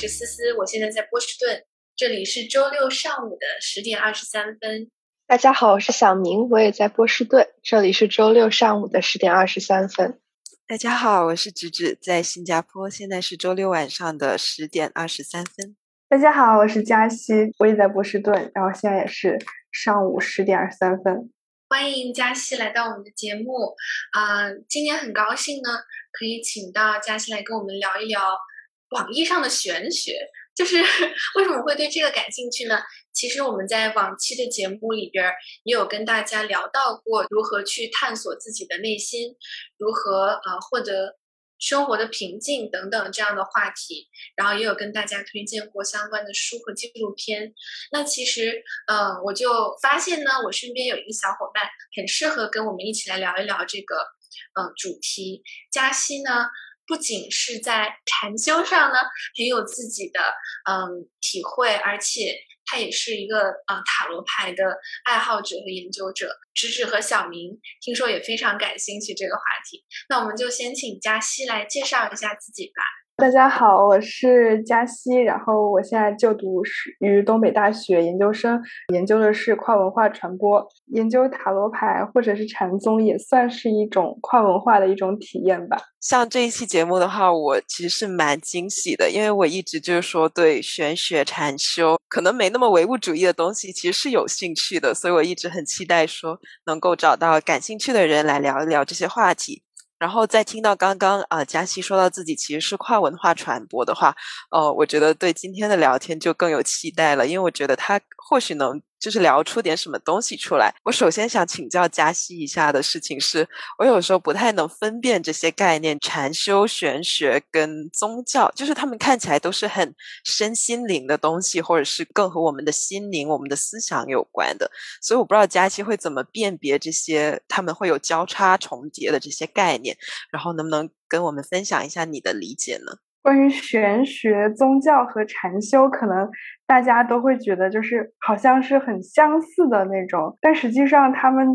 是思思，我现在在波士顿，这里是周六上午的十点二十三分。大家好，我是小明，我也在波士顿，这里是周六上午的十点二十三分。大家好，我是芷芷，在新加坡，现在是周六晚上的十点二十三分。大家好，我是佳熙，我也在波士顿，然后现在也是上午十点二十三分。欢迎佳熙来到我们的节目啊！今天很高兴呢，可以请到佳熙来跟我们聊一聊网易上的玄学。就是 为什么会对这个感兴趣呢？其实我们在往期的节目里边也有跟大家聊到过如何去探索自己的内心，如何呃获得。生活的平静等等这样的话题，然后也有跟大家推荐过相关的书和纪录片。那其实，嗯，我就发现呢，我身边有一个小伙伴很适合跟我们一起来聊一聊这个，嗯，主题。嘉熙呢，不仅是在禅修上呢很有自己的嗯体会，而且。他也是一个啊塔罗牌的爱好者和研究者，直指和小明听说也非常感兴趣这个话题，那我们就先请嘉熙来介绍一下自己吧。大家好，我是佳熙，然后我现在就读于东北大学研究生，研究的是跨文化传播，研究塔罗牌或者是禅宗也算是一种跨文化的一种体验吧。像这一期节目的话，我其实是蛮惊喜的，因为我一直就是说对玄学、禅修可能没那么唯物主义的东西其实是有兴趣的，所以我一直很期待说能够找到感兴趣的人来聊一聊这些话题。然后再听到刚刚啊，佳琪说到自己其实是跨文化传播的话，呃，我觉得对今天的聊天就更有期待了，因为我觉得他或许能。就是聊出点什么东西出来。我首先想请教嘉熙一下的事情是，我有时候不太能分辨这些概念，禅修、玄学跟宗教，就是他们看起来都是很身心灵的东西，或者是更和我们的心灵、我们的思想有关的。所以我不知道嘉熙会怎么辨别这些，他们会有交叉重叠的这些概念，然后能不能跟我们分享一下你的理解呢？关于玄学、宗教和禅修，可能大家都会觉得就是好像是很相似的那种，但实际上他们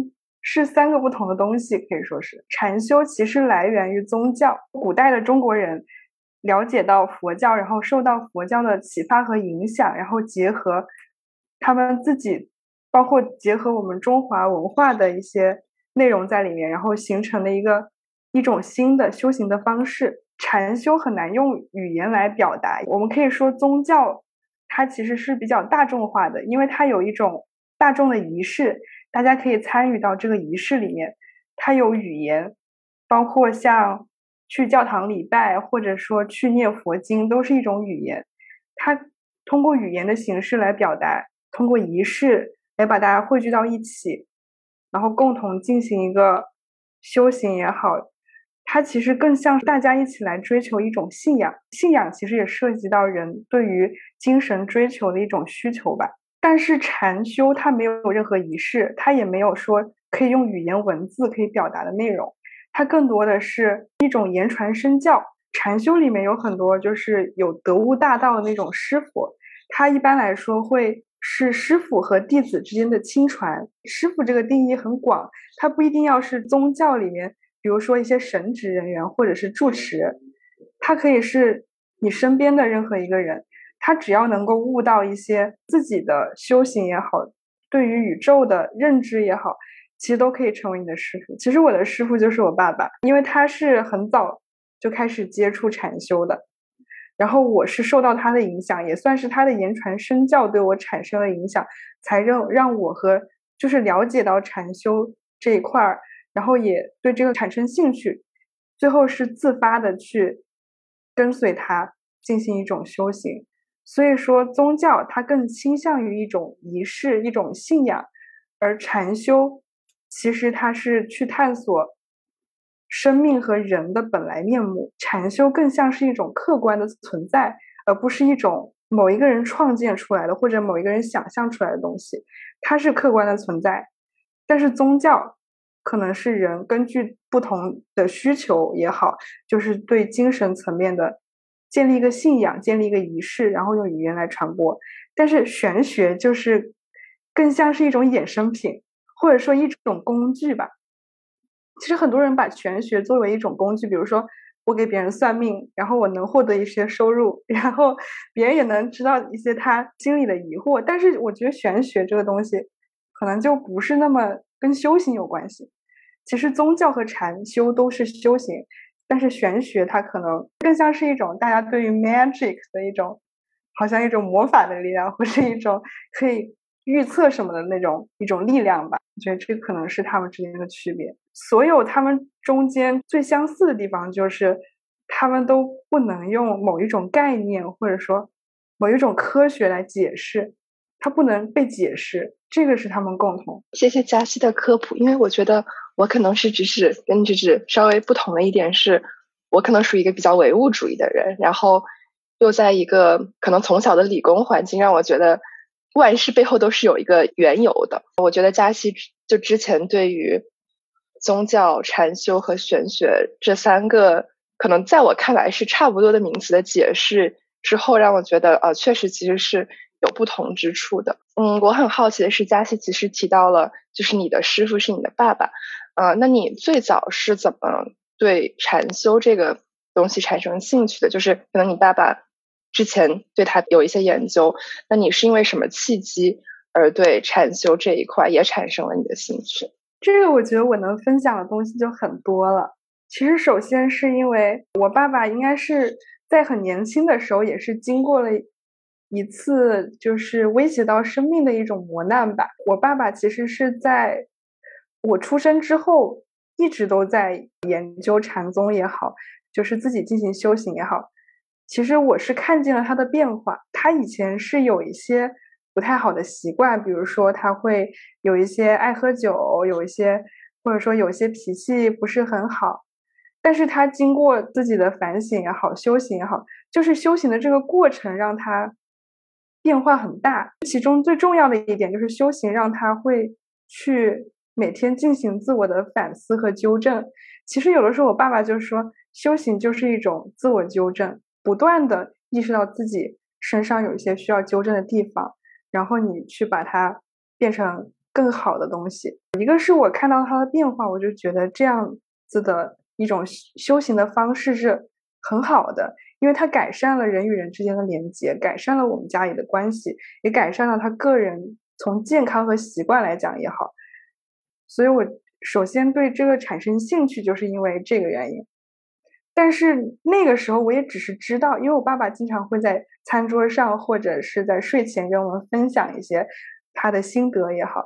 是三个不同的东西，可以说是禅修其实来源于宗教。古代的中国人了解到佛教，然后受到佛教的启发和影响，然后结合他们自己，包括结合我们中华文化的一些内容在里面，然后形成了一个一种新的修行的方式。禅修很难用语言来表达，我们可以说宗教它其实是比较大众化的，因为它有一种大众的仪式，大家可以参与到这个仪式里面。它有语言，包括像去教堂礼拜，或者说去念佛经，都是一种语言。它通过语言的形式来表达，通过仪式来把大家汇聚到一起，然后共同进行一个修行也好。它其实更像大家一起来追求一种信仰，信仰其实也涉及到人对于精神追求的一种需求吧。但是禅修它没有任何仪式，它也没有说可以用语言文字可以表达的内容，它更多的是一种言传身教。禅修里面有很多就是有得悟大道的那种师傅，他一般来说会是师傅和弟子之间的亲传。师傅这个定义很广，他不一定要是宗教里面。比如说一些神职人员或者是住持，他可以是你身边的任何一个人，他只要能够悟到一些自己的修行也好，对于宇宙的认知也好，其实都可以成为你的师傅。其实我的师傅就是我爸爸，因为他是很早就开始接触禅修的，然后我是受到他的影响，也算是他的言传身教对我产生了影响，才让让我和就是了解到禅修这一块儿。然后也对这个产生兴趣，最后是自发的去跟随他进行一种修行。所以说，宗教它更倾向于一种仪式、一种信仰，而禅修其实它是去探索生命和人的本来面目。禅修更像是一种客观的存在，而不是一种某一个人创建出来的或者某一个人想象出来的东西。它是客观的存在，但是宗教。可能是人根据不同的需求也好，就是对精神层面的建立一个信仰，建立一个仪式，然后用语言来传播。但是玄学就是更像是一种衍生品，或者说一种工具吧。其实很多人把玄学作为一种工具，比如说我给别人算命，然后我能获得一些收入，然后别人也能知道一些他心里的疑惑。但是我觉得玄学这个东西，可能就不是那么跟修行有关系。其实宗教和禅修都是修行，但是玄学它可能更像是一种大家对于 magic 的一种，好像一种魔法的力量，或是一种可以预测什么的那种一种力量吧。我觉得这可能是他们之间的区别。所有他们中间最相似的地方，就是他们都不能用某一种概念或者说某一种科学来解释，它不能被解释，这个是他们共同。谢谢佳西的科普，因为我觉得我可能是只是跟芝芝稍微不同的一点是，我可能属于一个比较唯物主义的人，然后又在一个可能从小的理工环境让我觉得万事背后都是有一个缘由的。我觉得佳西就之前对于。宗教、禅修和玄学这三个，可能在我看来是差不多的名词的解释之后，让我觉得，啊，确实其实是有不同之处的。嗯，我很好奇的是，嘉熙其实提到了，就是你的师傅是你的爸爸，呃，那你最早是怎么对禅修这个东西产生兴趣的？就是可能你爸爸之前对他有一些研究，那你是因为什么契机而对禅修这一块也产生了你的兴趣？这个我觉得我能分享的东西就很多了。其实，首先是因为我爸爸应该是在很年轻的时候，也是经过了一次就是威胁到生命的一种磨难吧。我爸爸其实是在我出生之后一直都在研究禅宗也好，就是自己进行修行也好。其实我是看见了他的变化。他以前是有一些。不太好的习惯，比如说他会有一些爱喝酒，有一些或者说有些脾气不是很好。但是他经过自己的反省也好，修行也好，就是修行的这个过程让他变化很大。其中最重要的一点就是修行让他会去每天进行自我的反思和纠正。其实有的时候我爸爸就说，修行就是一种自我纠正，不断的意识到自己身上有一些需要纠正的地方。然后你去把它变成更好的东西。一个是我看到它的变化，我就觉得这样子的一种修行的方式是很好的，因为它改善了人与人之间的连接，改善了我们家里的关系，也改善了他个人从健康和习惯来讲也好。所以我首先对这个产生兴趣，就是因为这个原因。但是那个时候我也只是知道，因为我爸爸经常会在餐桌上或者是在睡前跟我们分享一些他的心得也好。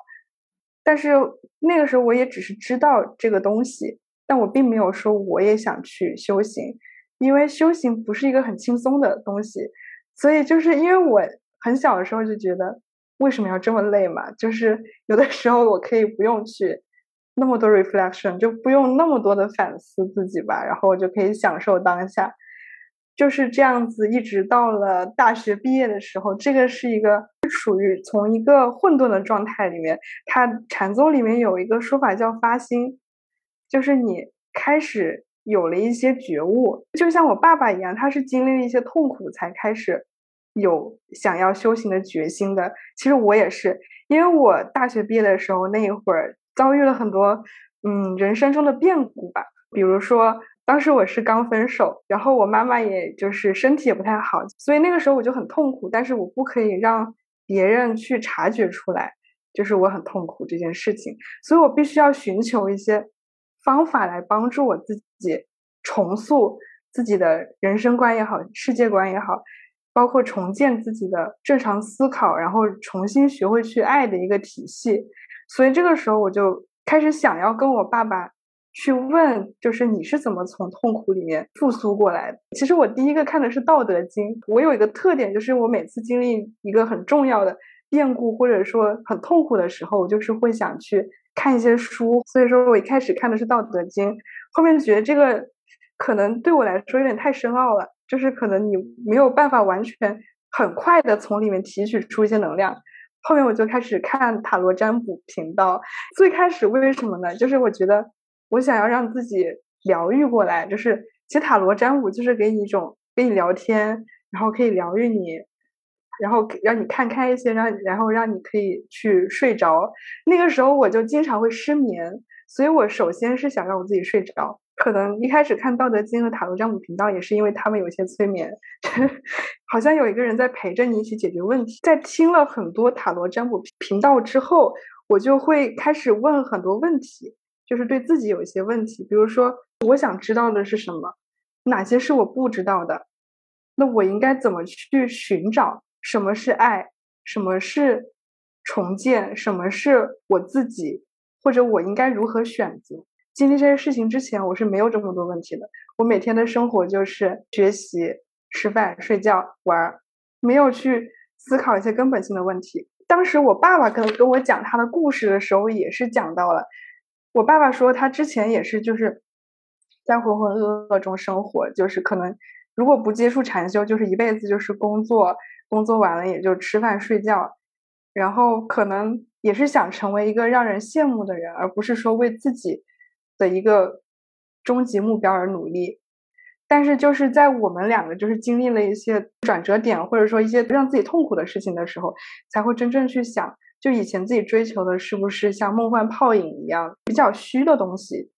但是那个时候我也只是知道这个东西，但我并没有说我也想去修行，因为修行不是一个很轻松的东西。所以就是因为我很小的时候就觉得为什么要这么累嘛？就是有的时候我可以不用去。那么多 reflection 就不用那么多的反思自己吧，然后我就可以享受当下，就是这样子，一直到了大学毕业的时候，这个是一个处于从一个混沌的状态里面。它禅宗里面有一个说法叫发心，就是你开始有了一些觉悟，就像我爸爸一样，他是经历了一些痛苦才开始有想要修行的决心的。其实我也是，因为我大学毕业的时候那一会儿。遭遇了很多，嗯，人生中的变故吧。比如说，当时我是刚分手，然后我妈妈也就是身体也不太好，所以那个时候我就很痛苦。但是我不可以让别人去察觉出来，就是我很痛苦这件事情。所以我必须要寻求一些方法来帮助我自己己重塑自己的人生观也好，世界观也好，包括重建自己的正常思考，然后重新学会去爱的一个体系。所以这个时候我就开始想要跟我爸爸去问，就是你是怎么从痛苦里面复苏过来的？其实我第一个看的是《道德经》，我有一个特点，就是我每次经历一个很重要的变故或者说很痛苦的时候，我就是会想去看一些书。所以说我一开始看的是《道德经》，后面觉得这个可能对我来说有点太深奥了，就是可能你没有办法完全很快的从里面提取出一些能量。后面我就开始看塔罗占卜频道。最开始为什么呢？就是我觉得我想要让自己疗愈过来，就是其实塔罗占卜就是给你一种跟你聊天，然后可以疗愈你，然后让你看开一些，让然后让你可以去睡着。那个时候我就经常会失眠，所以我首先是想让我自己睡着，可能一开始看《道德经》和塔罗占卜频道，也是因为他们有些催眠，好像有一个人在陪着你一起解决问题。在听了很多塔罗占卜频道之后，我就会开始问很多问题，就是对自己有一些问题，比如说我想知道的是什么，哪些是我不知道的，那我应该怎么去寻找什么是爱，什么是重建，什么是我自己，或者我应该如何选择？经历这些事情之前，我是没有这么多问题的。我每天的生活就是学习、吃饭、睡觉、玩，没有去思考一些根本性的问题。当时我爸爸跟跟我讲他的故事的时候，也是讲到了。我爸爸说他之前也是就是在浑浑噩噩中生活，就是可能如果不接触禅修，就是一辈子就是工作，工作完了也就吃饭睡觉，然后可能也是想成为一个让人羡慕的人，而不是说为自己。的一个终极目标而努力，但是就是在我们两个就是经历了一些转折点，或者说一些让自己痛苦的事情的时候，才会真正去想，就以前自己追求的是不是像梦幻泡影一样比较虚的东西，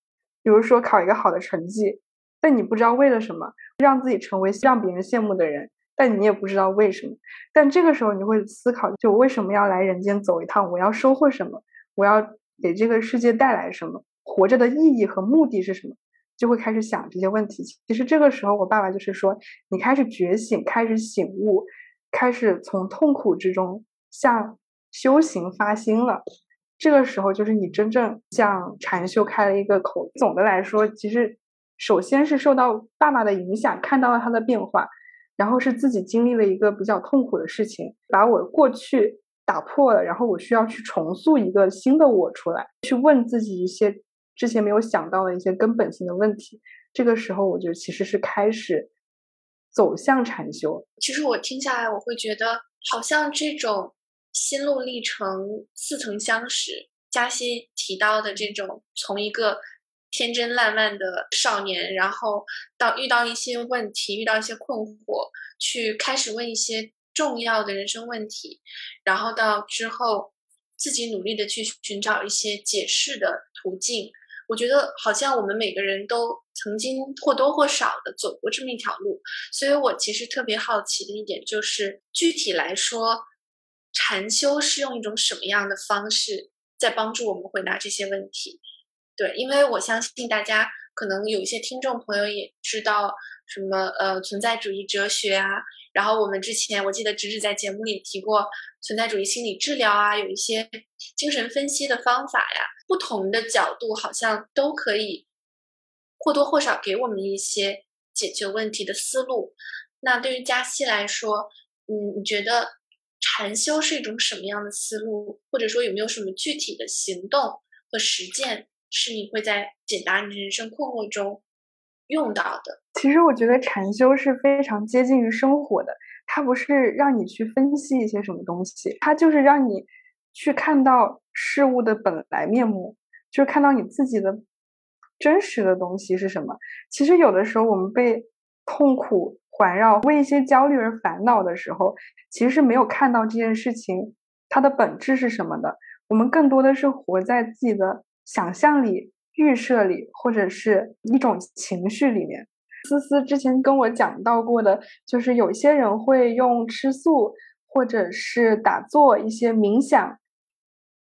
比如说考一个好的成绩，但你不知道为了什么让自己成为让别人羡慕的人，但你也不知道为什么，但这个时候你会思考，就为什么要来人间走一趟？我要收获什么？我要给这个世界带来什么？活着的意义和目的是什么？就会开始想这些问题。其实这个时候，我爸爸就是说，你开始觉醒，开始醒悟，开始从痛苦之中向修行发心了。这个时候，就是你真正向禅修开了一个口。总的来说，其实首先是受到爸爸的影响，看到了他的变化，然后是自己经历了一个比较痛苦的事情，把我过去打破了，然后我需要去重塑一个新的我出来，去问自己一些。之前没有想到的一些根本性的问题，这个时候我就其实是开始走向禅修。其实我听下来，我会觉得好像这种心路历程似曾相识。加西提到的这种从一个天真烂漫的少年，然后到遇到一些问题，遇到一些困惑，去开始问一些重要的人生问题，然后到之后自己努力的去寻找一些解释的途径。我觉得好像我们每个人都曾经或多或少的走过这么一条路，所以我其实特别好奇的一点就是，具体来说，禅修是用一种什么样的方式在帮助我们回答这些问题？对，因为我相信大家可能有一些听众朋友也知道什么呃存在主义哲学啊，然后我们之前我记得直直在节目里提过存在主义心理治疗啊，有一些精神分析的方法呀。不同的角度好像都可以或多或少给我们一些解决问题的思路。那对于加西来说，嗯，你觉得禅修是一种什么样的思路？或者说有没有什么具体的行动和实践是你会在解答你人生困惑中用到的？其实我觉得禅修是非常接近于生活的，它不是让你去分析一些什么东西，它就是让你去看到。事物的本来面目，就是看到你自己的真实的东西是什么。其实有的时候我们被痛苦环绕，为一些焦虑而烦恼的时候，其实是没有看到这件事情它的本质是什么的。我们更多的是活在自己的想象里、预设里，或者是一种情绪里面。思思之前跟我讲到过的，就是有些人会用吃素，或者是打坐、一些冥想。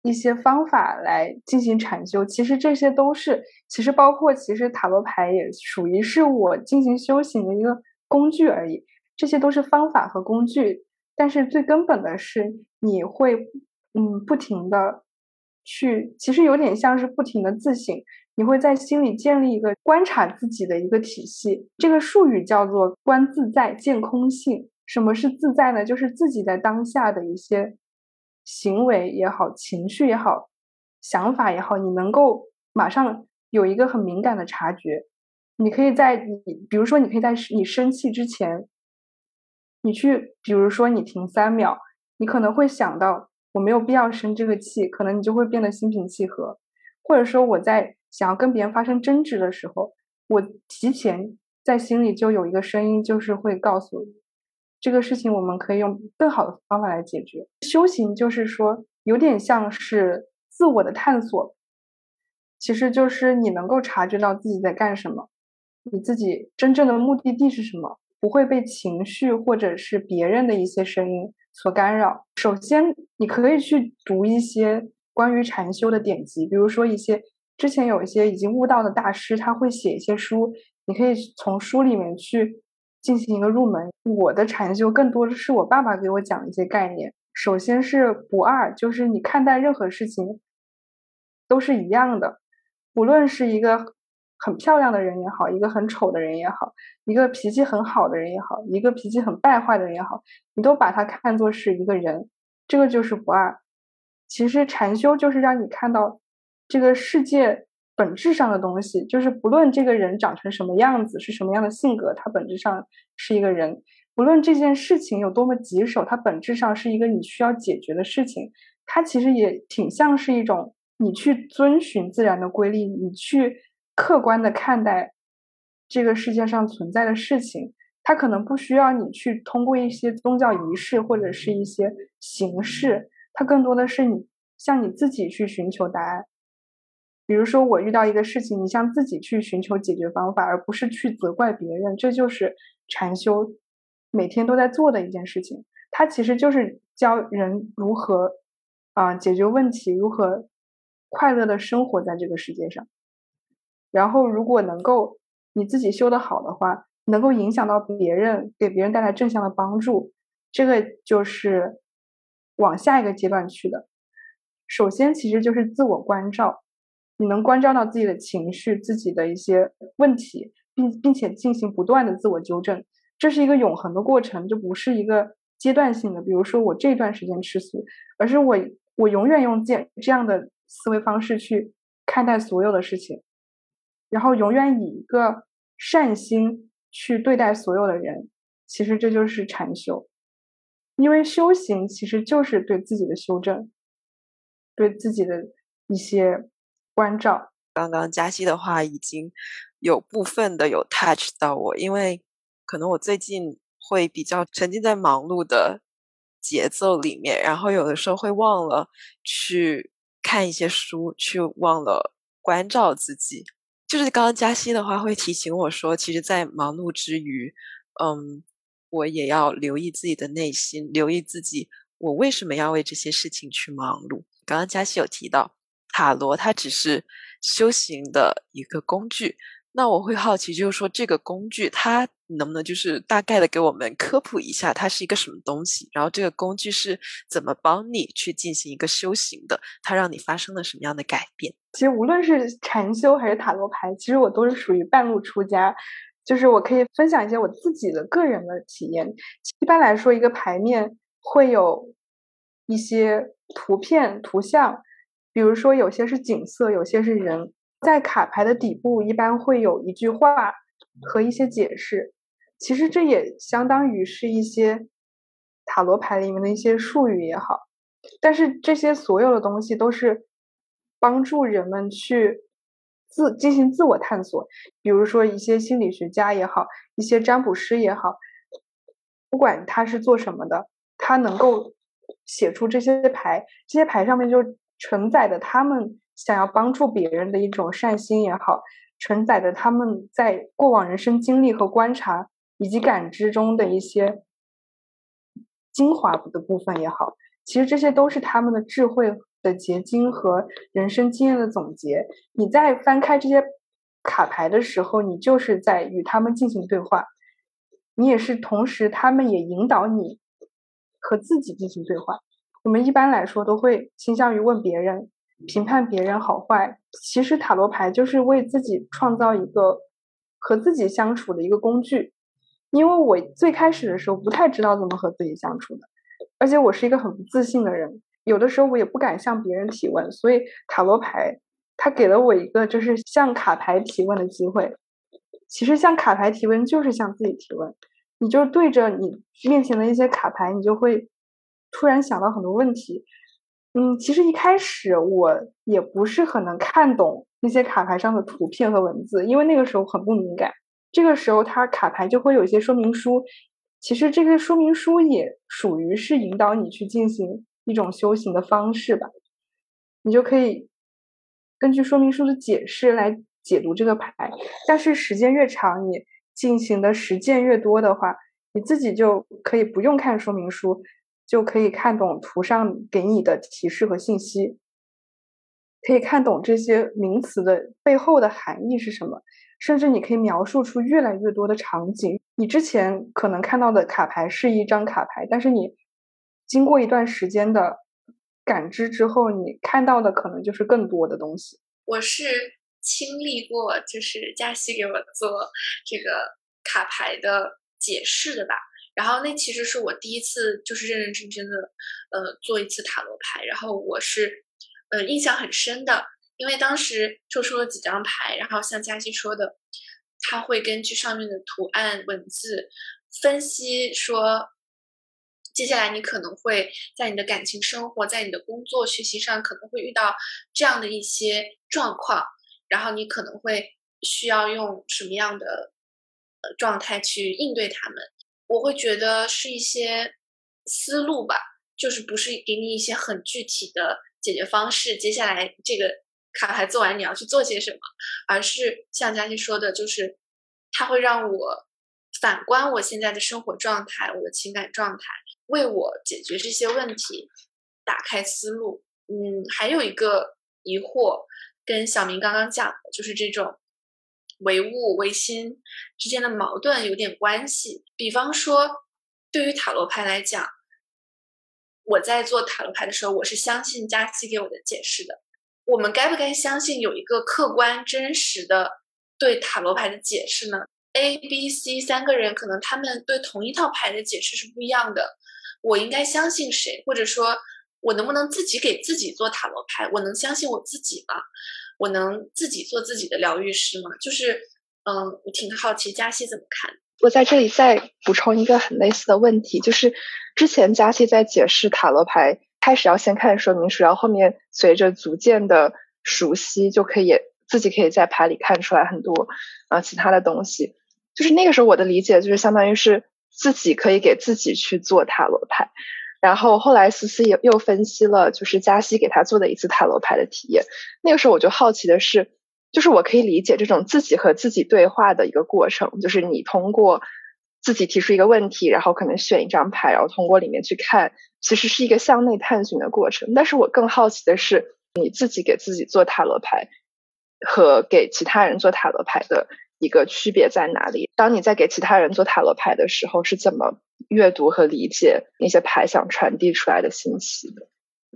一些方法来进行禅修，其实这些都是，其实包括其实塔罗牌也属于是我进行修行的一个工具而已。这些都是方法和工具，但是最根本的是你会嗯不停的去，其实有点像是不停的自省，你会在心里建立一个观察自己的一个体系。这个术语叫做观自在见空性。什么是自在呢？就是自己在当下的一些。行为也好，情绪也好，想法也好，你能够马上有一个很敏感的察觉。你可以在你，比如说，你可以在你生气之前，你去，比如说你停三秒，你可能会想到我没有必要生这个气，可能你就会变得心平气和。或者说我在想要跟别人发生争执的时候，我提前在心里就有一个声音，就是会告诉。这个事情我们可以用更好的方法来解决。修行就是说，有点像是自我的探索。其实就是你能够察觉到自己在干什么，你自己真正的目的地是什么，不会被情绪或者是别人的一些声音所干扰。首先，你可以去读一些关于禅修的典籍，比如说一些之前有一些已经悟道的大师，他会写一些书，你可以从书里面去进行一个入门。我的禅修更多的是我爸爸给我讲一些概念。首先是不二，就是你看待任何事情都是一样的。无论是一个很漂亮的人也好，一个很丑的人也好，一个脾气很好的人也好，一个脾气很败坏的人也好，你都把他看作是一个人，这个就是不二。其实禅修就是让你看到这个世界本质上的东西，就是不论这个人长成什么样子，是什么样的性格，他本质上是一个人；不论这件事情有多么棘手，它本质上是一个你需要解决的事情。它其实也挺像是一种。你去遵循自然的规律，你去客观的看待这个世界上存在的事情，它可能不需要你去通过一些宗教仪式或者是一些形式，它更多的是你向你自己去寻求答案。比如说，我遇到一个事情，你向自己去寻求解决方法，而不是去责怪别人，这就是禅修每天都在做的一件事情。它其实就是教人如何啊解决问题，如何。快乐的生活在这个世界上，然后如果能够你自己修得好的话，能够影响到别人，给别人带来正向的帮助，这个就是往下一个阶段去的。首先，其实就是自我关照，你能关照到自己的情绪、自己的一些问题，并并且进行不断的自我纠正，这是一个永恒的过程，就不是一个阶段性的。比如说我这段时间吃素，而是我我永远用这这样的。思维方式去看待所有的事情，然后永远以一个善心去对待所有的人，其实这就是禅修。因为修行其实就是对自己的修正，对自己的一些关照。刚刚嘉熙的话已经有部分的有 touch 到我，因为可能我最近会比较沉浸在忙碌的节奏里面，然后有的时候会忘了去。看一些书，去忘了关照自己。就是刚刚加西的话会提醒我说，其实，在忙碌之余，嗯，我也要留意自己的内心，留意自己，我为什么要为这些事情去忙碌。刚刚加西有提到，塔罗它只是修行的一个工具。那我会好奇，就是说这个工具它你能不能就是大概的给我们科普一下，它是一个什么东西？然后这个工具是怎么帮你去进行一个修行的？它让你发生了什么样的改变？其实无论是禅修还是塔罗牌，其实我都是属于半路出家，就是我可以分享一些我自己的个人的体验。一般来说，一个牌面会有一些图片、图像，比如说有些是景色，有些是人。在卡牌的底部一般会有一句话和一些解释，其实这也相当于是一些塔罗牌里面的一些术语也好，但是这些所有的东西都是帮助人们去自进行自我探索，比如说一些心理学家也好，一些占卜师也好，不管他是做什么的，他能够写出这些牌，这些牌上面就承载着他们。想要帮助别人的一种善心也好，承载着他们在过往人生经历和观察以及感知中的一些精华的部分也好，其实这些都是他们的智慧的结晶和人生经验的总结。你在翻开这些卡牌的时候，你就是在与他们进行对话，你也是同时，他们也引导你和自己进行对话。我们一般来说都会倾向于问别人。评判别人好坏，其实塔罗牌就是为自己创造一个和自己相处的一个工具。因为我最开始的时候不太知道怎么和自己相处的，而且我是一个很不自信的人，有的时候我也不敢向别人提问，所以塔罗牌它给了我一个就是向卡牌提问的机会。其实向卡牌提问就是向自己提问，你就对着你面前的一些卡牌，你就会突然想到很多问题。嗯，其实一开始我也不是很能看懂那些卡牌上的图片和文字，因为那个时候很不敏感。这个时候，它卡牌就会有一些说明书。其实这个说明书也属于是引导你去进行一种修行的方式吧。你就可以根据说明书的解释来解读这个牌。但是时间越长，你进行的实践越多的话，你自己就可以不用看说明书，就可以看懂图上给你的提示和信息，可以看懂这些名词的背后的含义是什么。甚至你可以描述出越来越多的场景。你之前可能看到的卡牌是一张卡牌，但是你经过一段时间的感知之后，你看到的可能就是更多的东西。我是经历过，就是嘉熙给我做这个卡牌的解释的吧。然后那其实是我第一次就是认认真真的呃做一次塔罗牌，然后我是呃印象很深的。因为当时抽出了几张牌，然后像佳琪说的，他会根据上面的图案、文字分析说，接下来你可能会在你的感情生活、在你的工作、学习上可能会遇到这样的一些状况，然后你可能会需要用什么样的呃状态去应对他们。我会觉得是一些思路吧，就是不是给你一些很具体的解决方式。接下来这个。卡牌做完你要去做些什么，而是像佳琪说的，就是它会让我反观我现在的生活状态、我的情感状态，为我解决这些问题打开思路。嗯，还有一个疑惑，跟小明刚刚讲的，就是这种唯物唯心之间的矛盾有点关系。比方说，对于塔罗牌来讲，我在做塔罗牌的时候，我是相信佳琪给我的解释的。我们该不该相信有一个客观真实的对塔罗牌的解释呢？A、B、C 三个人可能他们对同一套牌的解释是不一样的，我应该相信谁？或者说，我能不能自己给自己做塔罗牌？我能相信我自己吗？我能自己做自己的疗愈师吗？就是，嗯，我挺好奇佳西怎么看。我在这里再补充一个很类似的问题，就是之前佳西在解释塔罗牌。开始要先看说明书，然后后面随着逐渐的熟悉，就可以自己可以在牌里看出来很多啊其他的东西。就是那个时候我的理解就是相当于是自己可以给自己去做塔罗牌。然后后来思思也又分析了，就是加西给他做的一次塔罗牌的体验。那个时候我就好奇的是，就是我可以理解这种自己和自己对话的一个过程，就是你通过。自己提出一个问题，然后可能选一张牌，然后通过里面去看，其实是一个向内探寻的过程。但是我更好奇的是，你自己给自己做塔罗牌和给其他人做塔罗牌的一个区别在哪里？当你在给其他人做塔罗牌的时候，是怎么阅读和理解那些牌想传递出来的信息的？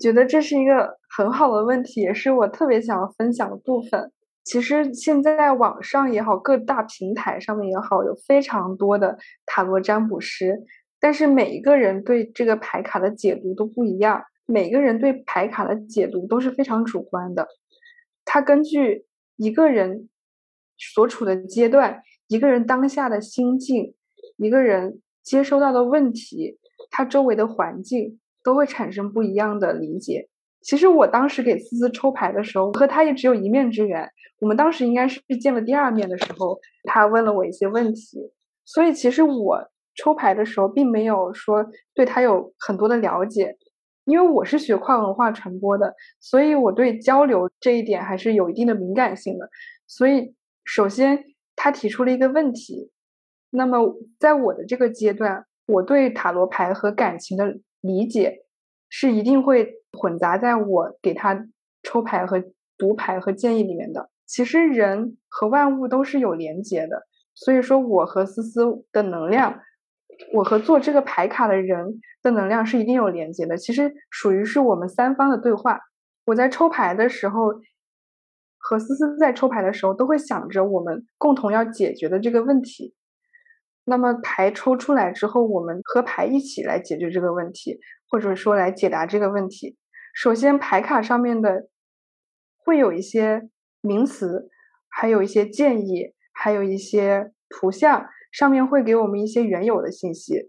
觉得这是一个很好的问题，也是我特别想要分享的部分。其实现在网上也好，各大平台上面也好，有非常多的塔罗占卜师，但是每一个人对这个牌卡的解读都不一样，每个人对牌卡的解读都是非常主观的。他根据一个人所处的阶段、一个人当下的心境、一个人接收到的问题、他周围的环境，都会产生不一样的理解。其实我当时给思思抽牌的时候，和他也只有一面之缘。我们当时应该是见了第二面的时候，他问了我一些问题，所以其实我抽牌的时候并没有说对他有很多的了解，因为我是学跨文化传播的，所以我对交流这一点还是有一定的敏感性的。所以首先他提出了一个问题，那么在我的这个阶段，我对塔罗牌和感情的理解。是一定会混杂在我给他抽牌和读牌和建议里面的。其实人和万物都是有连接的，所以说我和思思的能量，我和做这个牌卡的人的能量是一定有连接的。其实属于是我们三方的对话。我在抽牌的时候，和思思在抽牌的时候，都会想着我们共同要解决的这个问题。那么牌抽出来之后，我们和牌一起来解决这个问题。或者说来解答这个问题，首先牌卡上面的会有一些名词，还有一些建议，还有一些图像，上面会给我们一些原有的信息。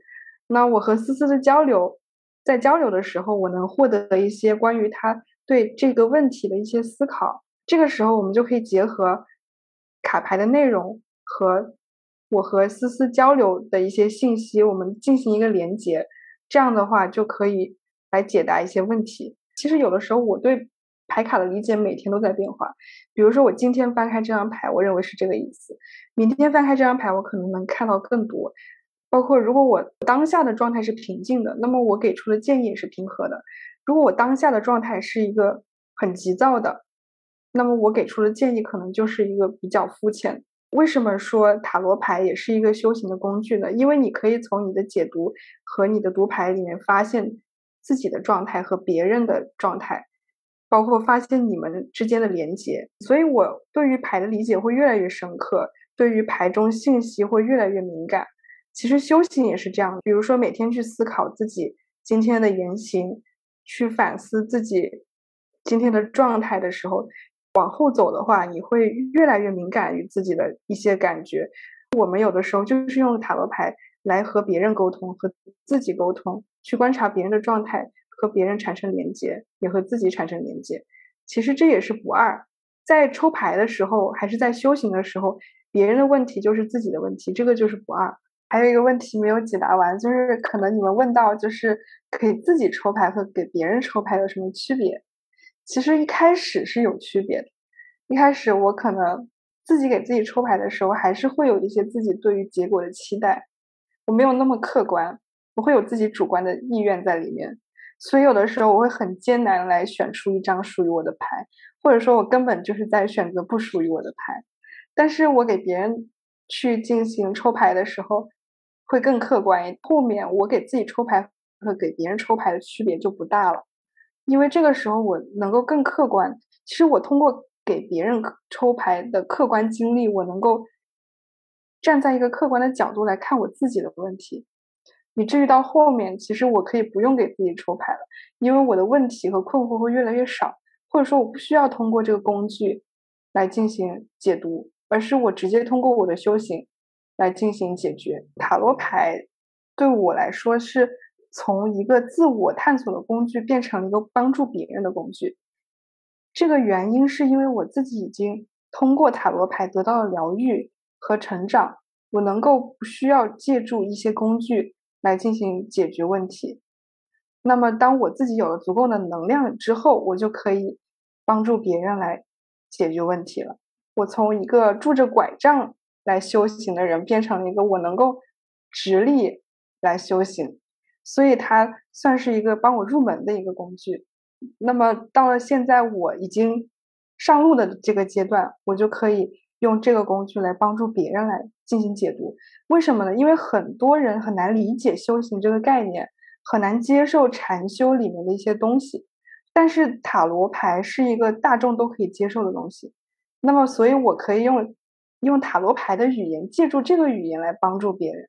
那我和思思的交流，在交流的时候，我能获得一些关于他对这个问题的一些思考。这个时候，我们就可以结合卡牌的内容和我和思思交流的一些信息，我们进行一个连接。这样的话就可以来解答一些问题。其实有的时候我对牌卡的理解每天都在变化。比如说，我今天翻开这张牌，我认为是这个意思；明天翻开这张牌，我可能能看到更多。包括如果我当下的状态是平静的，那么我给出的建议也是平和的；如果我当下的状态是一个很急躁的，那么我给出的建议可能就是一个比较肤浅。为什么说塔罗牌也是一个修行的工具呢？因为你可以从你的解读和你的读牌里面发现自己的状态和别人的状态，包括发现你们之间的连接。所以我对于牌的理解会越来越深刻，对于牌中信息会越来越敏感。其实修行也是这样，比如说每天去思考自己今天的言行，去反思自己今天的状态的时候，往后走的话，你会越来越敏感于自己的一些感觉。我们有的时候就是用塔罗牌来和别人沟通，和自己沟通，去观察别人的状态，和别人产生连接，也和自己产生连接。其实这也是不二，在抽牌的时候，还是在修行的时候，别人的问题就是自己的问题，这个就是不二。还有一个问题没有解答完，就是可能你们问到，就是可以自己抽牌和给别人抽牌有什么区别？其实一开始是有区别的。一开始我可能自己给自己抽牌的时候，还是会有一些自己对于结果的期待，我没有那么客观，我会有自己主观的意愿在里面，所以有的时候我会很艰难来选出一张属于我的牌，或者说我根本就是在选择不属于我的牌。但是我给别人去进行抽牌的时候，会更客观一点。后面我给自己抽牌和给别人抽牌的区别就不大了，因为这个时候我能够更客观。其实我通过给别人抽牌的客观经历，我能够站在一个客观的角度来看我自己的问题。以至于到后面，其实我可以不用给自己抽牌了，因为我的问题和困惑会越来越少，或者说我不需要通过这个工具来进行解读，而是我直接通过我的修行。来进行解决。塔罗牌对我来说是从一个自我探索的工具变成一个帮助别人的工具。这个原因是因为我自己已经通过塔罗牌得到了疗愈和成长，我能够不需要借助一些工具来进行解决问题。那么，当我自己有了足够的能量之后，我就可以帮助别人来解决问题了。我从一个拄着拐杖。来修行的人变成了一个我能够直立来修行，所以它算是一个帮我入门的一个工具。那么到了现在我已经上路的这个阶段，我就可以用这个工具来帮助别人来进行解读。为什么呢？因为很多人很难理解修行这个概念，很难接受禅修里面的一些东西。但是塔罗牌是一个大众都可以接受的东西，那么所以我可以用。用塔罗牌的语言，借助这个语言来帮助别人。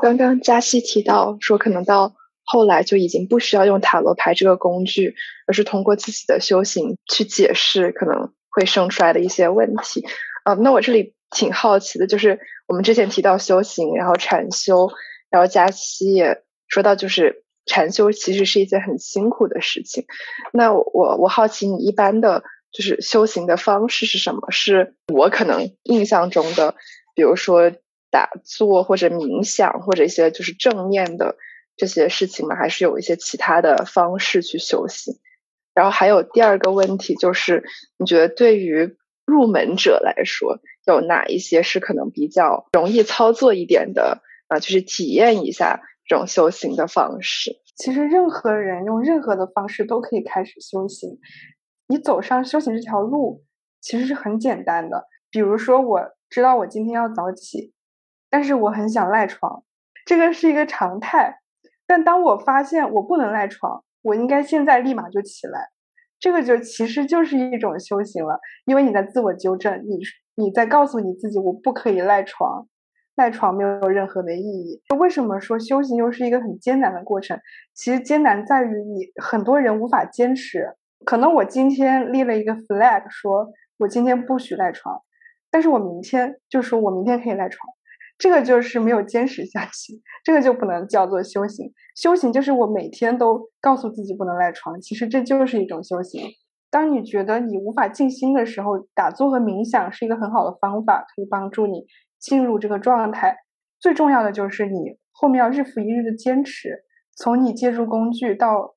刚刚嘉熙提到说，可能到后来就已经不需要用塔罗牌这个工具，而是通过自己的修行去解释可能会生出来的一些问题。啊，那我这里挺好奇的，就是我们之前提到修行，然后禅修，然后嘉熙也说到，就是禅修其实是一件很辛苦的事情。那我我好奇，你一般的。就是修行的方式是什么？是我可能印象中的，比如说打坐或者冥想，或者一些就是正面的这些事情吗？还是有一些其他的方式去修行？然后还有第二个问题就是，你觉得对于入门者来说，有哪一些是可能比较容易操作一点的啊？就是体验一下这种修行的方式。其实任何人用任何的方式都可以开始修行。你走上修行这条路其实是很简单的。比如说，我知道我今天要早起，但是我很想赖床，这个是一个常态。但当我发现我不能赖床，我应该现在立马就起来，这个就其实就是一种修行了，因为你在自我纠正，你你在告诉你自己我不可以赖床，赖床没有任何的意义。为什么说修行又是一个很艰难的过程？其实艰难在于你很多人无法坚持。可能我今天立了一个 flag，说我今天不许赖床，但是我明天就说我明天可以赖床，这个就是没有坚持下去，这个就不能叫做修行。修行就是我每天都告诉自己不能赖床，其实这就是一种修行。当你觉得你无法静心的时候，打坐和冥想是一个很好的方法，可以帮助你进入这个状态。最重要的就是你后面要日复一日的坚持，从你借助工具到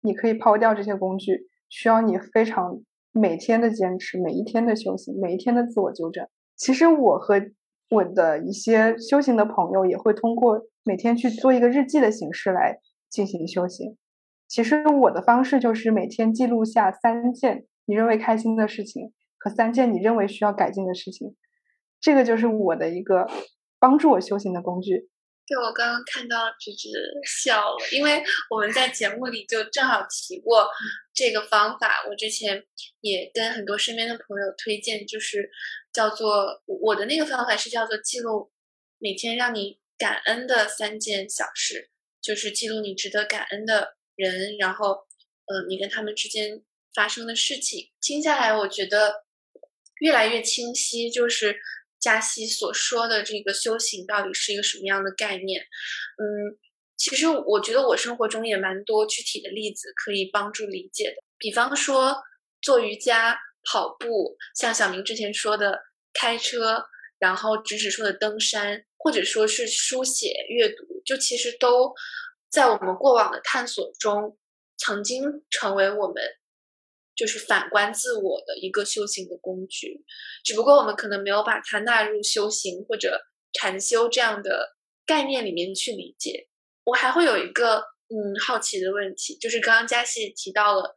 你可以抛掉这些工具。需要你非常每天的坚持，每一天的修行，每一天的自我纠正。其实我和我的一些修行的朋友也会通过每天去做一个日记的形式来进行修行。其实我的方式就是每天记录下三件你认为开心的事情和三件你认为需要改进的事情，这个就是我的一个帮助我修行的工具。对，我刚刚看到芝芝笑了，因为我们在节目里就正好提过这个方法。我之前也跟很多身边的朋友推荐，就是叫做我的那个方法是叫做记录每天让你感恩的三件小事，就是记录你值得感恩的人，然后呃，你跟他们之间发生的事情。听下来，我觉得越来越清晰，就是。加西所说的这个修行到底是一个什么样的概念？嗯，其实我觉得我生活中也蛮多具体的例子可以帮助理解的。比方说做瑜伽、跑步，像小明之前说的开车，然后直指说的登山，或者说是书写、阅读，就其实都在我们过往的探索中，曾经成为我们。就是反观自我的一个修行的工具，只不过我们可能没有把它纳入修行或者禅修这样的概念里面去理解。我还会有一个嗯好奇的问题，就是刚刚佳琪提到了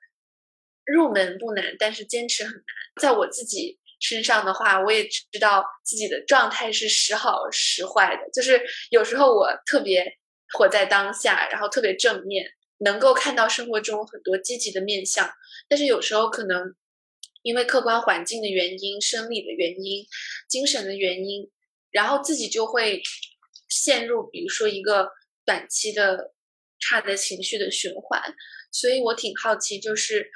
入门不难，但是坚持很难。在我自己身上的话，我也知道自己的状态是时好时坏的，就是有时候我特别活在当下，然后特别正面。能够看到生活中很多积极的面相，但是有时候可能因为客观环境的原因、生理的原因、精神的原因，然后自己就会陷入，比如说一个短期的差的情绪的循环。所以我挺好奇，就是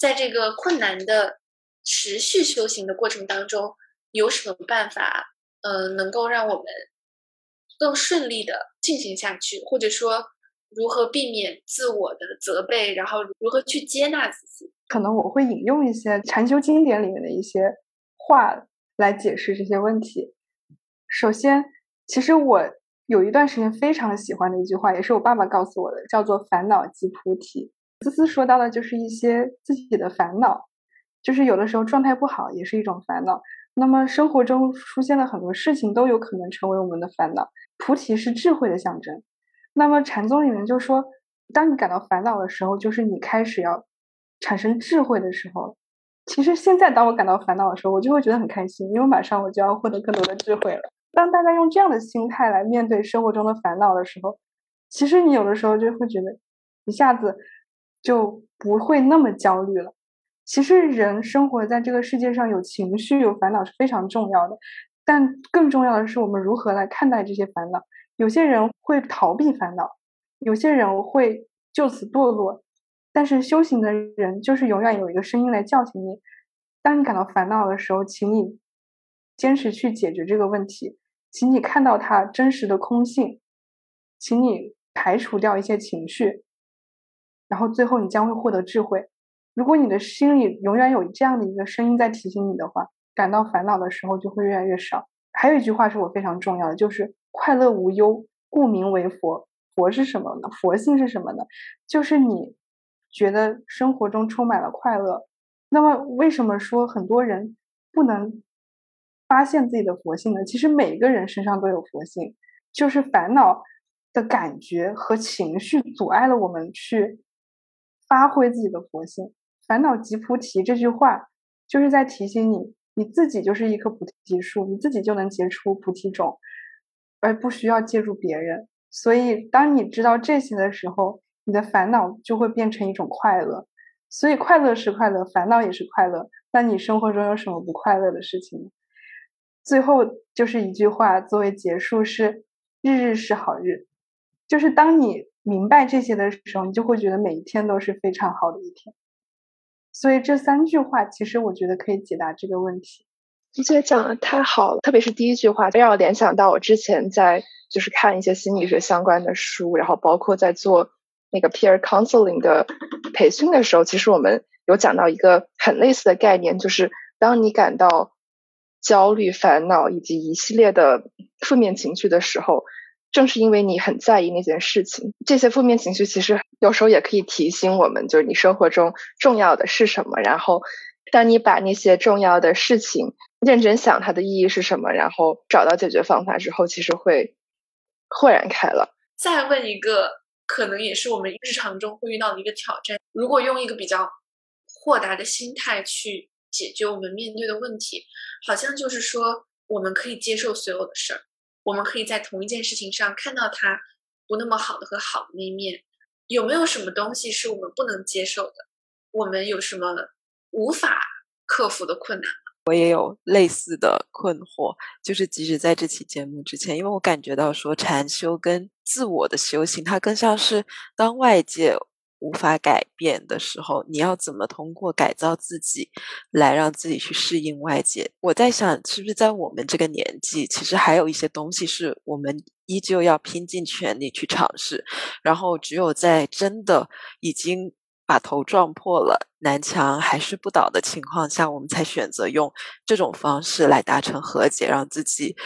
在这个困难的持续修行的过程当中，有什么办法，呃，能够让我们更顺利的进行下去，或者说？如何避免自我的责备，然后如何去接纳自己？可能我会引用一些禅修经典里面的一些话来解释这些问题。首先，其实我有一段时间非常喜欢的一句话，也是我爸爸告诉我的，叫做“烦恼即菩提”。思思说到的就是一些自己的烦恼，就是有的时候状态不好也是一种烦恼。那么生活中出现了很多事情都有可能成为我们的烦恼。菩提是智慧的象征。那么禅宗里面就说，当你感到烦恼的时候，就是你开始要产生智慧的时候。其实现在当我感到烦恼的时候，我就会觉得很开心，因为马上我就要获得更多的智慧了。当大家用这样的心态来面对生活中的烦恼的时候，其实你有的时候就会觉得一下子就不会那么焦虑了。其实人生活在这个世界上，有情绪、有烦恼是非常重要的，但更重要的是我们如何来看待这些烦恼。有些人会逃避烦恼，有些人会就此堕落，但是修行的人就是永远有一个声音来叫醒你。当你感到烦恼的时候，请你坚持去解决这个问题，请你看到它真实的空性，请你排除掉一些情绪，然后最后你将会获得智慧。如果你的心里永远有这样的一个声音在提醒你的话，感到烦恼的时候就会越来越少。还有一句话是我非常重要的，就是。快乐无忧，故名为佛。佛是什么呢？佛性是什么呢？就是你觉得生活中充满了快乐。那么，为什么说很多人不能发现自己的佛性呢？其实每个人身上都有佛性，就是烦恼的感觉和情绪阻碍了我们去发挥自己的佛性。烦恼即菩提这句话，就是在提醒你，你自己就是一棵菩提树，你自己就能结出菩提种。而不需要借助别人，所以当你知道这些的时候，你的烦恼就会变成一种快乐。所以快乐是快乐，烦恼也是快乐。那你生活中有什么不快乐的事情？最后就是一句话作为结束：是日日是好日。就是当你明白这些的时候，你就会觉得每一天都是非常好的一天。所以这三句话，其实我觉得可以解答这个问题。我觉得讲的太好了，特别是第一句话，让我联想到我之前在就是看一些心理学相关的书，然后包括在做那个 peer counseling 的培训的时候，其实我们有讲到一个很类似的概念，就是当你感到焦虑、烦恼以及一系列的负面情绪的时候，正是因为你很在意那件事情，这些负面情绪其实有时候也可以提醒我们，就是你生活中重要的是什么。然后，当你把那些重要的事情认真想它的意义是什么，然后找到解决方法之后，其实会豁然开朗。再问一个，可能也是我们日常中会遇到的一个挑战：如果用一个比较豁达的心态去解决我们面对的问题，好像就是说我们可以接受所有的事儿。我们可以在同一件事情上看到它不那么好的和好的那一面。有没有什么东西是我们不能接受的？我们有什么无法克服的困难？我也有类似的困惑，就是即使在这期节目之前，因为我感觉到说禅修跟自我的修行，它更像是当外界。无法改变的时候，你要怎么通过改造自己来让自己去适应外界？我在想，是不是在我们这个年纪，其实还有一些东西是我们依旧要拼尽全力去尝试。然后，只有在真的已经把头撞破了，南墙还是不倒的情况下，我们才选择用这种方式来达成和解，让自己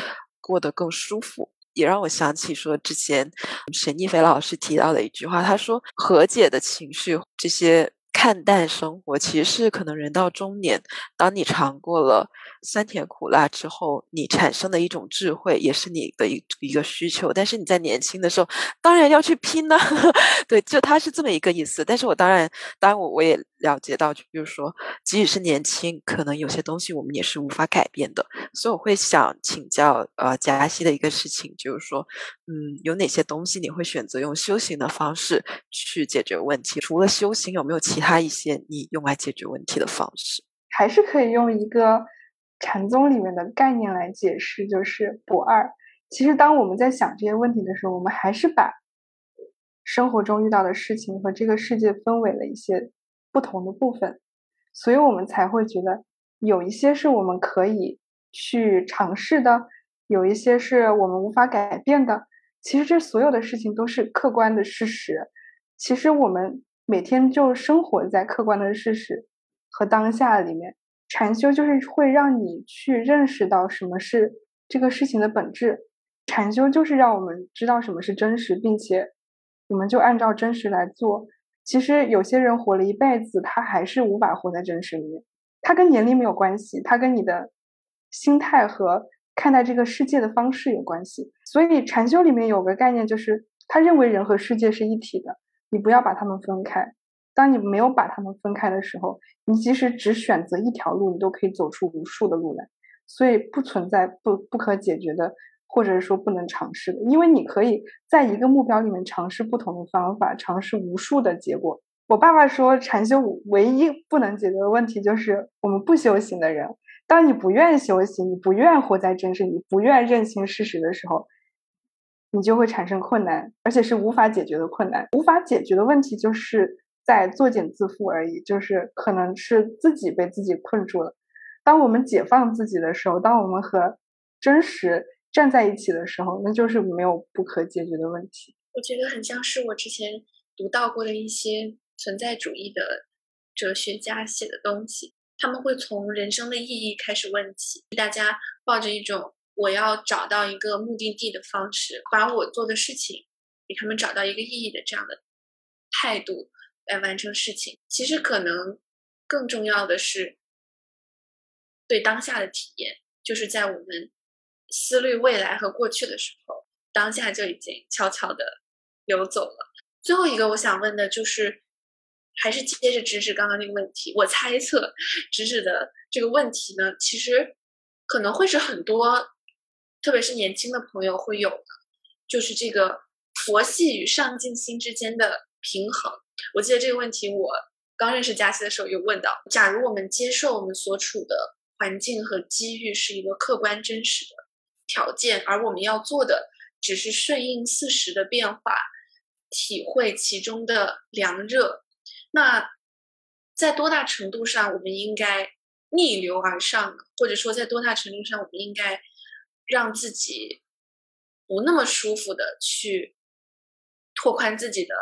过得更舒服。也让我想起说，之前沈亦菲老师提到的一句话，他说：“和解的情绪，这些。”看淡生活，其实是可能人到中年，当你尝过了酸甜苦辣之后，你产生的一种智慧，也是你的一一个需求。但是你在年轻的时候，当然要去拼呢。对，就他是这么一个意思。但是我当然，当然我我也了解到，就比如说，即使是年轻，可能有些东西我们也是无法改变的。所以我会想请教呃贾西的一个事情，就是说，嗯，有哪些东西你会选择用修行的方式去解决问题？除了修行，有没有其他？一些你用来解决问题的方式，还是可以用一个禅宗里面的概念来解释，就是不二。其实，当我们在想这些问题的时候，我们还是把生活中遇到的事情和这个世界分为了一些不同的部分，所以我们才会觉得有一些是我们可以去尝试的，有一些是我们无法改变的。其实，这所有的事情都是客观的事实。其实，我们。每天就生活在客观的事实和当下里面，禅修就是会让你去认识到什么是这个事情的本质。禅修就是让我们知道什么是真实，并且我们就按照真实来做。其实有些人活了一辈子，他还是无法活在真实里面。他跟年龄没有关系，他跟你的心态和看待这个世界的方式有关系。所以禅修里面有个概念，就是他认为人和世界是一体的。你不要把他们分开。当你没有把他们分开的时候，你即使只选择一条路，你都可以走出无数的路来。所以不存在不不可解决的，或者是说不能尝试的，因为你可以在一个目标里面尝试不同的方法，尝试无数的结果。我爸爸说，禅修唯一不能解决的问题就是我们不修行的人。当你不愿修行，你不愿活在真实，你不愿认清事实的时候。你就会产生困难，而且是无法解决的困难。无法解决的问题，就是在作茧自缚而已，就是可能是自己被自己困住了。当我们解放自己的时候，当我们和真实站在一起的时候，那就是没有不可解决的问题。我觉得很像是我之前读到过的一些存在主义的哲学家写的东西，他们会从人生的意义开始问起，大家抱着一种。我要找到一个目的地的方式，把我做的事情给他们找到一个意义的这样的态度来完成事情。其实可能更重要的是对当下的体验，就是在我们思虑未来和过去的时候，当下就已经悄悄的流走了。最后一个我想问的就是，还是接着直指刚刚那个问题，我猜测直指的这个问题呢，其实可能会是很多。特别是年轻的朋友会有的，就是这个佛系与上进心之间的平衡。我记得这个问题，我刚认识佳琪的时候有问到：假如我们接受我们所处的环境和机遇是一个客观真实的条件，而我们要做的只是顺应四时的变化，体会其中的凉热，那在多大程度上我们应该逆流而上，或者说在多大程度上我们应该？让自己不那么舒服的去拓宽自己的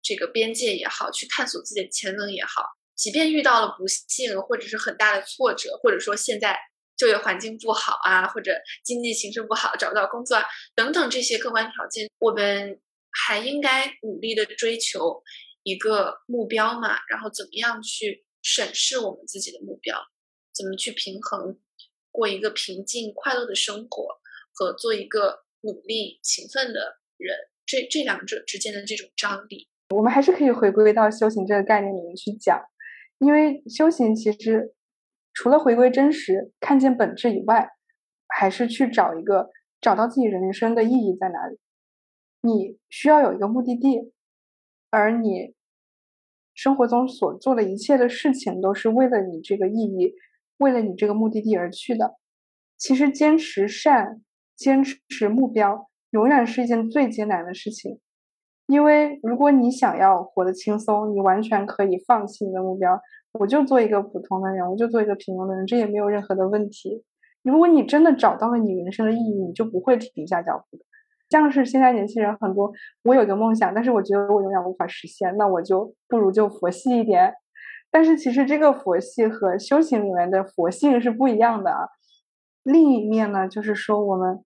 这个边界也好，去探索自己的潜能也好，即便遇到了不幸或者是很大的挫折，或者说现在就业环境不好啊，或者经济形势不好，找不到工作啊，等等这些客观条件，我们还应该努力的追求一个目标嘛？然后怎么样去审视我们自己的目标？怎么去平衡过一个平静快乐的生活和做一个努力勤奋的人？这这两者之间的这种张力，我们还是可以回归到修行这个概念里面去讲，因为修行其实。除了回归真实、看见本质以外，还是去找一个找到自己人生的意义在哪里。你需要有一个目的地，而你生活中所做的一切的事情都是为了你这个意义、为了你这个目的地而去的。其实坚持善、坚持目标，永远是一件最艰难的事情。因为如果你想要活得轻松，你完全可以放弃你的目标。我就做一个普通的人，我就做一个平庸的人，这也没有任何的问题。如果你真的找到了你人生的意义，你就不会停下脚步的。像是现在年轻人很多，我有个梦想，但是我觉得我永远无法实现，那我就不如就佛系一点。但是其实这个佛系和修行里面的佛性是不一样的啊。另一面呢，就是说我们，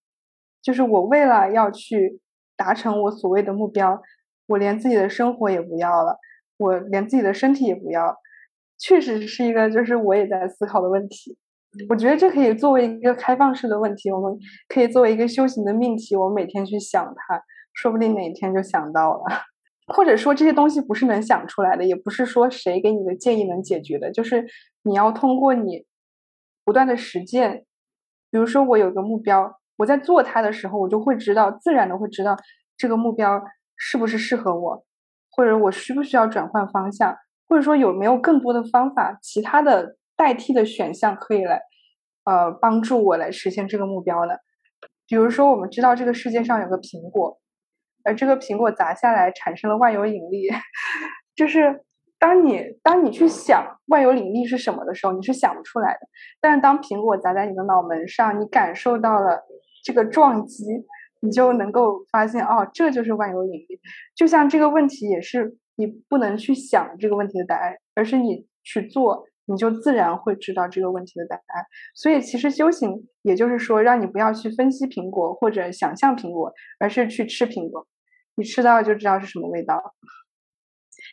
就是我为了要去达成我所谓的目标，我连自己的生活也不要了，我连自己的身体也不要。确实是一个，就是我也在思考的问题。我觉得这可以作为一个开放式的问题，我们可以作为一个修行的命题，我们每天去想它，说不定哪天就想到了。或者说这些东西不是能想出来的，也不是说谁给你的建议能解决的，就是你要通过你不断的实践。比如说我有个目标，我在做它的时候，我就会知道，自然的会知道这个目标是不是适合我，或者我需不需要转换方向。或者说有没有更多的方法，其他的代替的选项可以来，呃，帮助我来实现这个目标呢？比如说，我们知道这个世界上有个苹果，而这个苹果砸下来产生了万有引力，就是当你当你去想万有引力是什么的时候，你是想不出来的。但是当苹果砸在你的脑门上，你感受到了这个撞击，你就能够发现，哦，这就是万有引力。就像这个问题也是。你不能去想这个问题的答案，而是你去做，你就自然会知道这个问题的答案。所以，其实修行也就是说，让你不要去分析苹果或者想象苹果，而是去吃苹果，你吃到就知道是什么味道。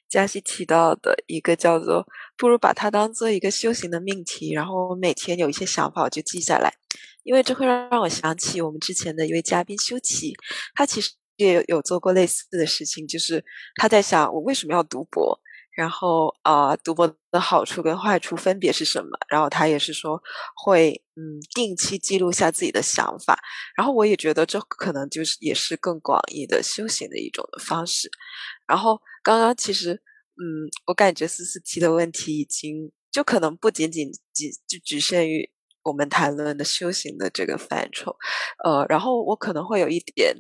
嘉熙提到的一个叫做“不如把它当做一个修行的命题”，然后我每天有一些想法我就记下来，因为这会让我想起我们之前的一位嘉宾修齐，他其实。也有做过类似的事情，就是他在想我为什么要读博，然后啊，读博的好处跟坏处分别是什么？然后他也是说会嗯定期记录下自己的想法，然后我也觉得这可能就是也是更广义的修行的一种的方式。然后刚刚其实嗯，我感觉思思提的问题已经就可能不仅仅仅就局限于我们谈论的修行的这个范畴，呃，然后我可能会有一点。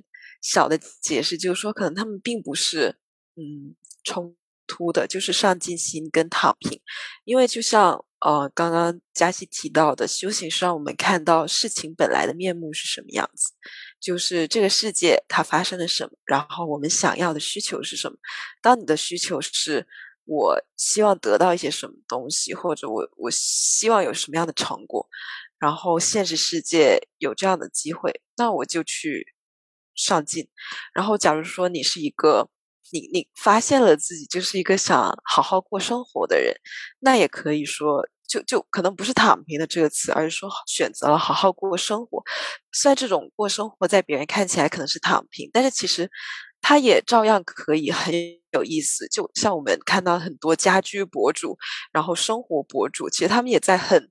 小的解释就是说，可能他们并不是嗯冲突的，就是上进心跟躺平。因为就像呃刚刚嘉熙提到的，修行是让我们看到事情本来的面目是什么样子，就是这个世界它发生了什么，然后我们想要的需求是什么。当你的需求是我希望得到一些什么东西，或者我我希望有什么样的成果，然后现实世界有这样的机会，那我就去。上进，然后假如说你是一个，你你发现了自己就是一个想好好过生活的人，那也可以说，就就可能不是躺平的这个词，而是说选择了好好过生活。虽然这种过生活在别人看起来可能是躺平，但是其实他也照样可以 很有意思。就像我们看到很多家居博主，然后生活博主，其实他们也在很，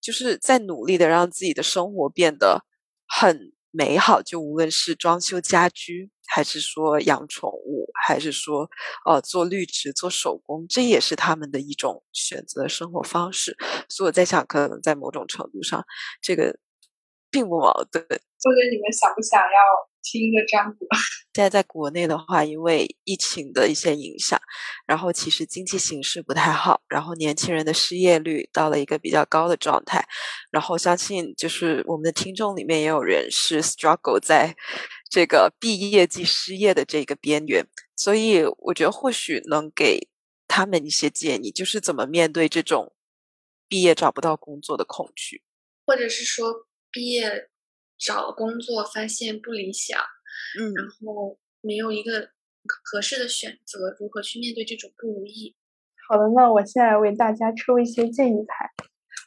就是在努力的让自己的生活变得很。美好，就无论是装修家居，还是说养宠物，还是说呃做绿植、做手工，这也是他们的一种选择生活方式。所以我在想，可能在某种程度上，这个并不矛盾。或者，你们想不想要？听一个占卜。现 在在国内的话，因为疫情的一些影响，然后其实经济形势不太好，然后年轻人的失业率到了一个比较高的状态，然后相信就是我们的听众里面也有人是 struggle 在这个毕业即失业的这个边缘，所以我觉得或许能给他们一些建议，就是怎么面对这种毕业找不到工作的恐惧。或者是说毕业找工作发现不理想，嗯，然后没有一个合适的选择，如何去面对这种不如意？好的，那我现在为大家抽一些建议牌。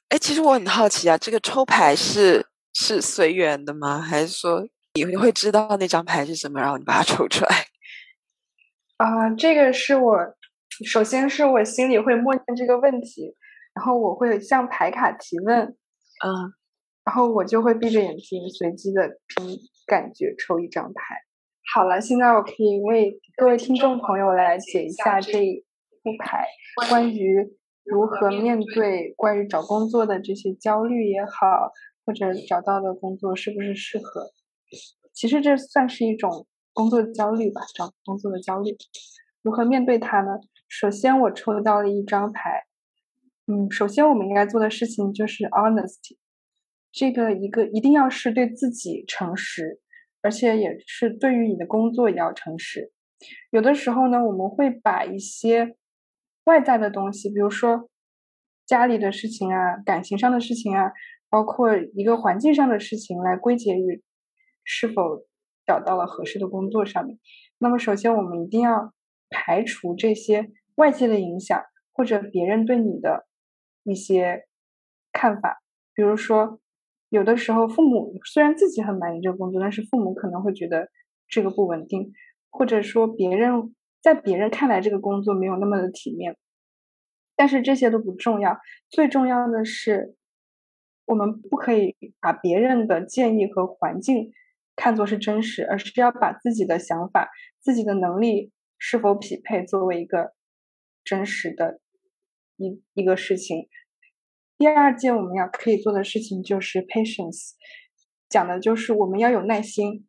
哎，其实我很好奇啊，这个抽牌是是随缘的吗？还是说你会知道那张牌是什么，然后你把它抽出来？啊，这个是我首先是我心里会默念这个问题，然后我会向牌卡提问，嗯，然后我就会闭着眼睛随机的凭感觉抽一张牌。好了，现在我可以为各位听众朋友来解一下这一副牌，关于如何面对关于找工作的这些焦虑也好，或者找到的工作是不是适合。其实这算是一种工作焦虑吧，找工作的焦虑，如何面对它呢？首先我抽到了一张牌，嗯，首先我们应该做的事情就是 honesty，这个一个一定要是对自己诚实，而且也是对于你的工作也要诚实。有的时候呢，我们会把一些外在的东西，比如说家里的事情啊、感情上的事情啊，包括一个环境上的事情，来归结于是否找到了合适的工作上面。那么，首先我们一定要排除这些外界的影响，或者别人对你的一些看法。比如说，有的时候父母虽然自己很满意这个工作，但是父母可能会觉得这个不稳定，或者说别人在别人看来这个工作没有那么的体面。但是这些都不重要，最重要的是，我们不可以把别人的建议和环境看作是真实，而是要把自己的想法、自己的能力是否匹配作为一个真实的一一个事情。第二件我们要可以做的事情就是 patience，讲的就是我们要有耐心。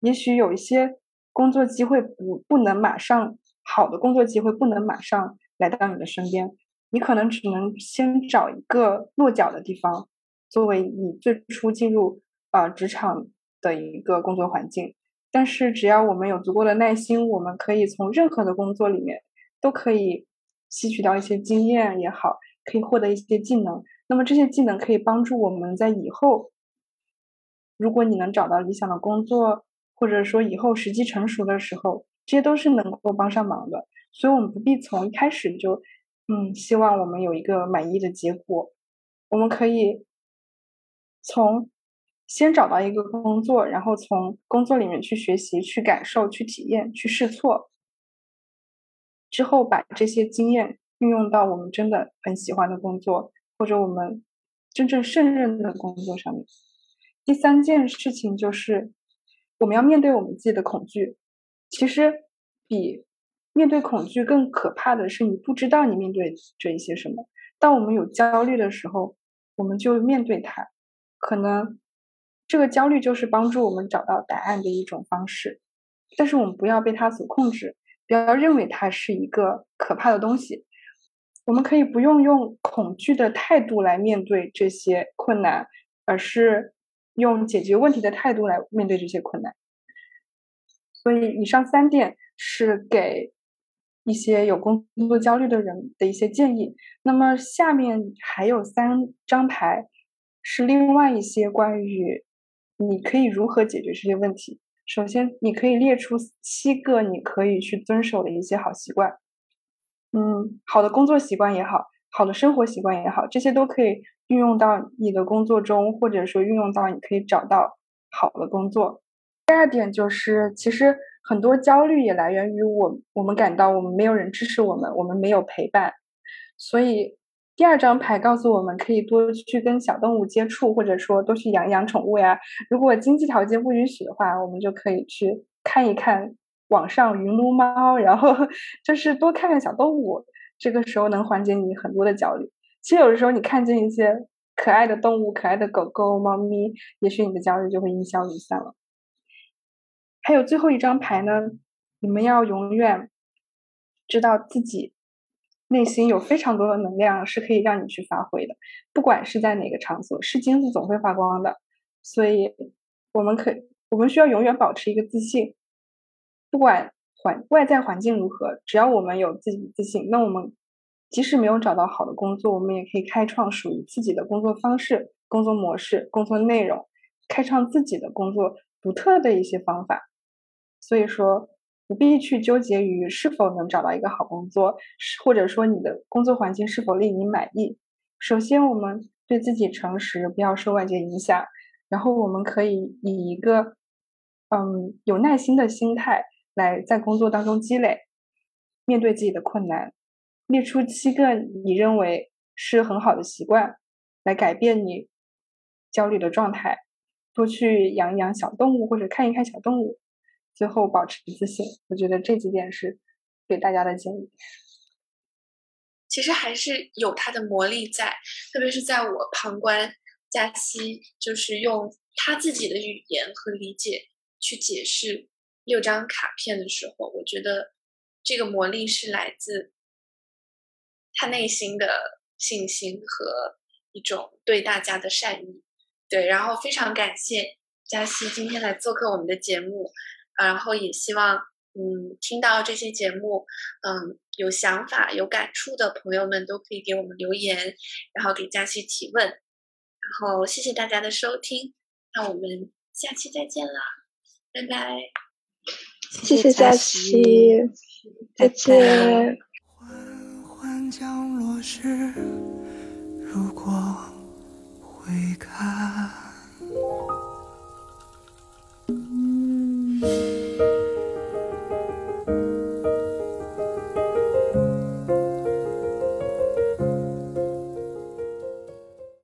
也许有一些工作机会不不能马上好的工作机会不能马上。来到你的身边，你可能只能先找一个落脚的地方，作为你最初进入啊职场的一个工作环境。但是只要我们有足够的耐心，我们可以从任何的工作里面都可以吸取到一些经验也好，可以获得一些技能。那么这些技能可以帮助我们在以后，如果你能找到理想的工作，或者说以后时机成熟的时候，这些都是能够帮上忙的。所以，我们不必从一开始就，嗯，希望我们有一个满意的结果。我们可以从先找到一个工作，然后从工作里面去学习、去感受、去体验、去试错，之后把这些经验运用到我们真的很喜欢的工作，或者我们真正胜任的工作上面。第三件事情就是，我们要面对我们自己的恐惧。其实，比面对恐惧更可怕的是，你不知道你面对着一些什么。当我们有焦虑的时候，我们就面对它。可能这个焦虑就是帮助我们找到答案的一种方式，但是我们不要被它所控制，不要认为它是一个可怕的东西。我们可以不用用恐惧的态度来面对这些困难，而是用解决问题的态度来面对这些困难。所以，以上三点是给。一些有工作焦虑的人的一些建议。那么下面还有三张牌，是另外一些关于你可以如何解决这些问题。首先，你可以列出七个你可以去遵守的一些好习惯。嗯，好的工作习惯也好，好的生活习惯也好，这些都可以运用到你的工作中，或者说运用到你可以找到好的工作。第二点就是，其实。很多焦虑也来源于我，我们感到我们没有人支持我们，我们没有陪伴。所以第二张牌告诉我们，可以多去跟小动物接触，或者说多去养养宠物呀。如果经济条件不允许的话，我们就可以去看一看网上云撸猫，然后 就是多看看小动物。这个时候能缓解你很多的焦虑。其实有的时候你看见一些可爱的动物，可爱的狗狗、猫咪，也许你的焦虑就会烟消云散了。还有最后一张牌呢，你们要永远知道自己内心有非常多的能量是可以让你去发挥的，不管是在哪个场所，是金子总会发光的。所以，我们可我们需要永远保持一个自信，不管环外在环境如何，只要我们有自己的自信，那我们即使没有找到好的工作，我们也可以开创属于自己的工作方式，工作模式、工作内容，开创自己的工作独特的一些方法。所以说，不必去纠结于是否能找到一个好工作，或者说你的工作环境是否令你满意。首先，我们对自己诚实，不要受外界影响。然后，我们可以以一个嗯有耐心的心态来在工作当中积累，面对自己的困难，列出七个你认为是很好的习惯，来改变你焦虑的状态。多去养一养小动物，或者看一看小动物。最后保持自信，我觉得这几点是给大家的建议。其实还是有它的魔力在，特别是在我旁观佳期，就是用他自己的语言和理解去解释六张卡片的时候，我觉得这个魔力是来自他内心的信心和一种对大家的善意。对，然后非常感谢佳期今天来做客我们的节目。然后也希望，嗯，听到这些节目，嗯，有想法、有感触的朋友们都可以给我们留言，然后给佳琪提问。然后谢谢大家的收听，那我们下期再见了，拜拜。谢谢佳琪再见。缓缓降落时如果会看。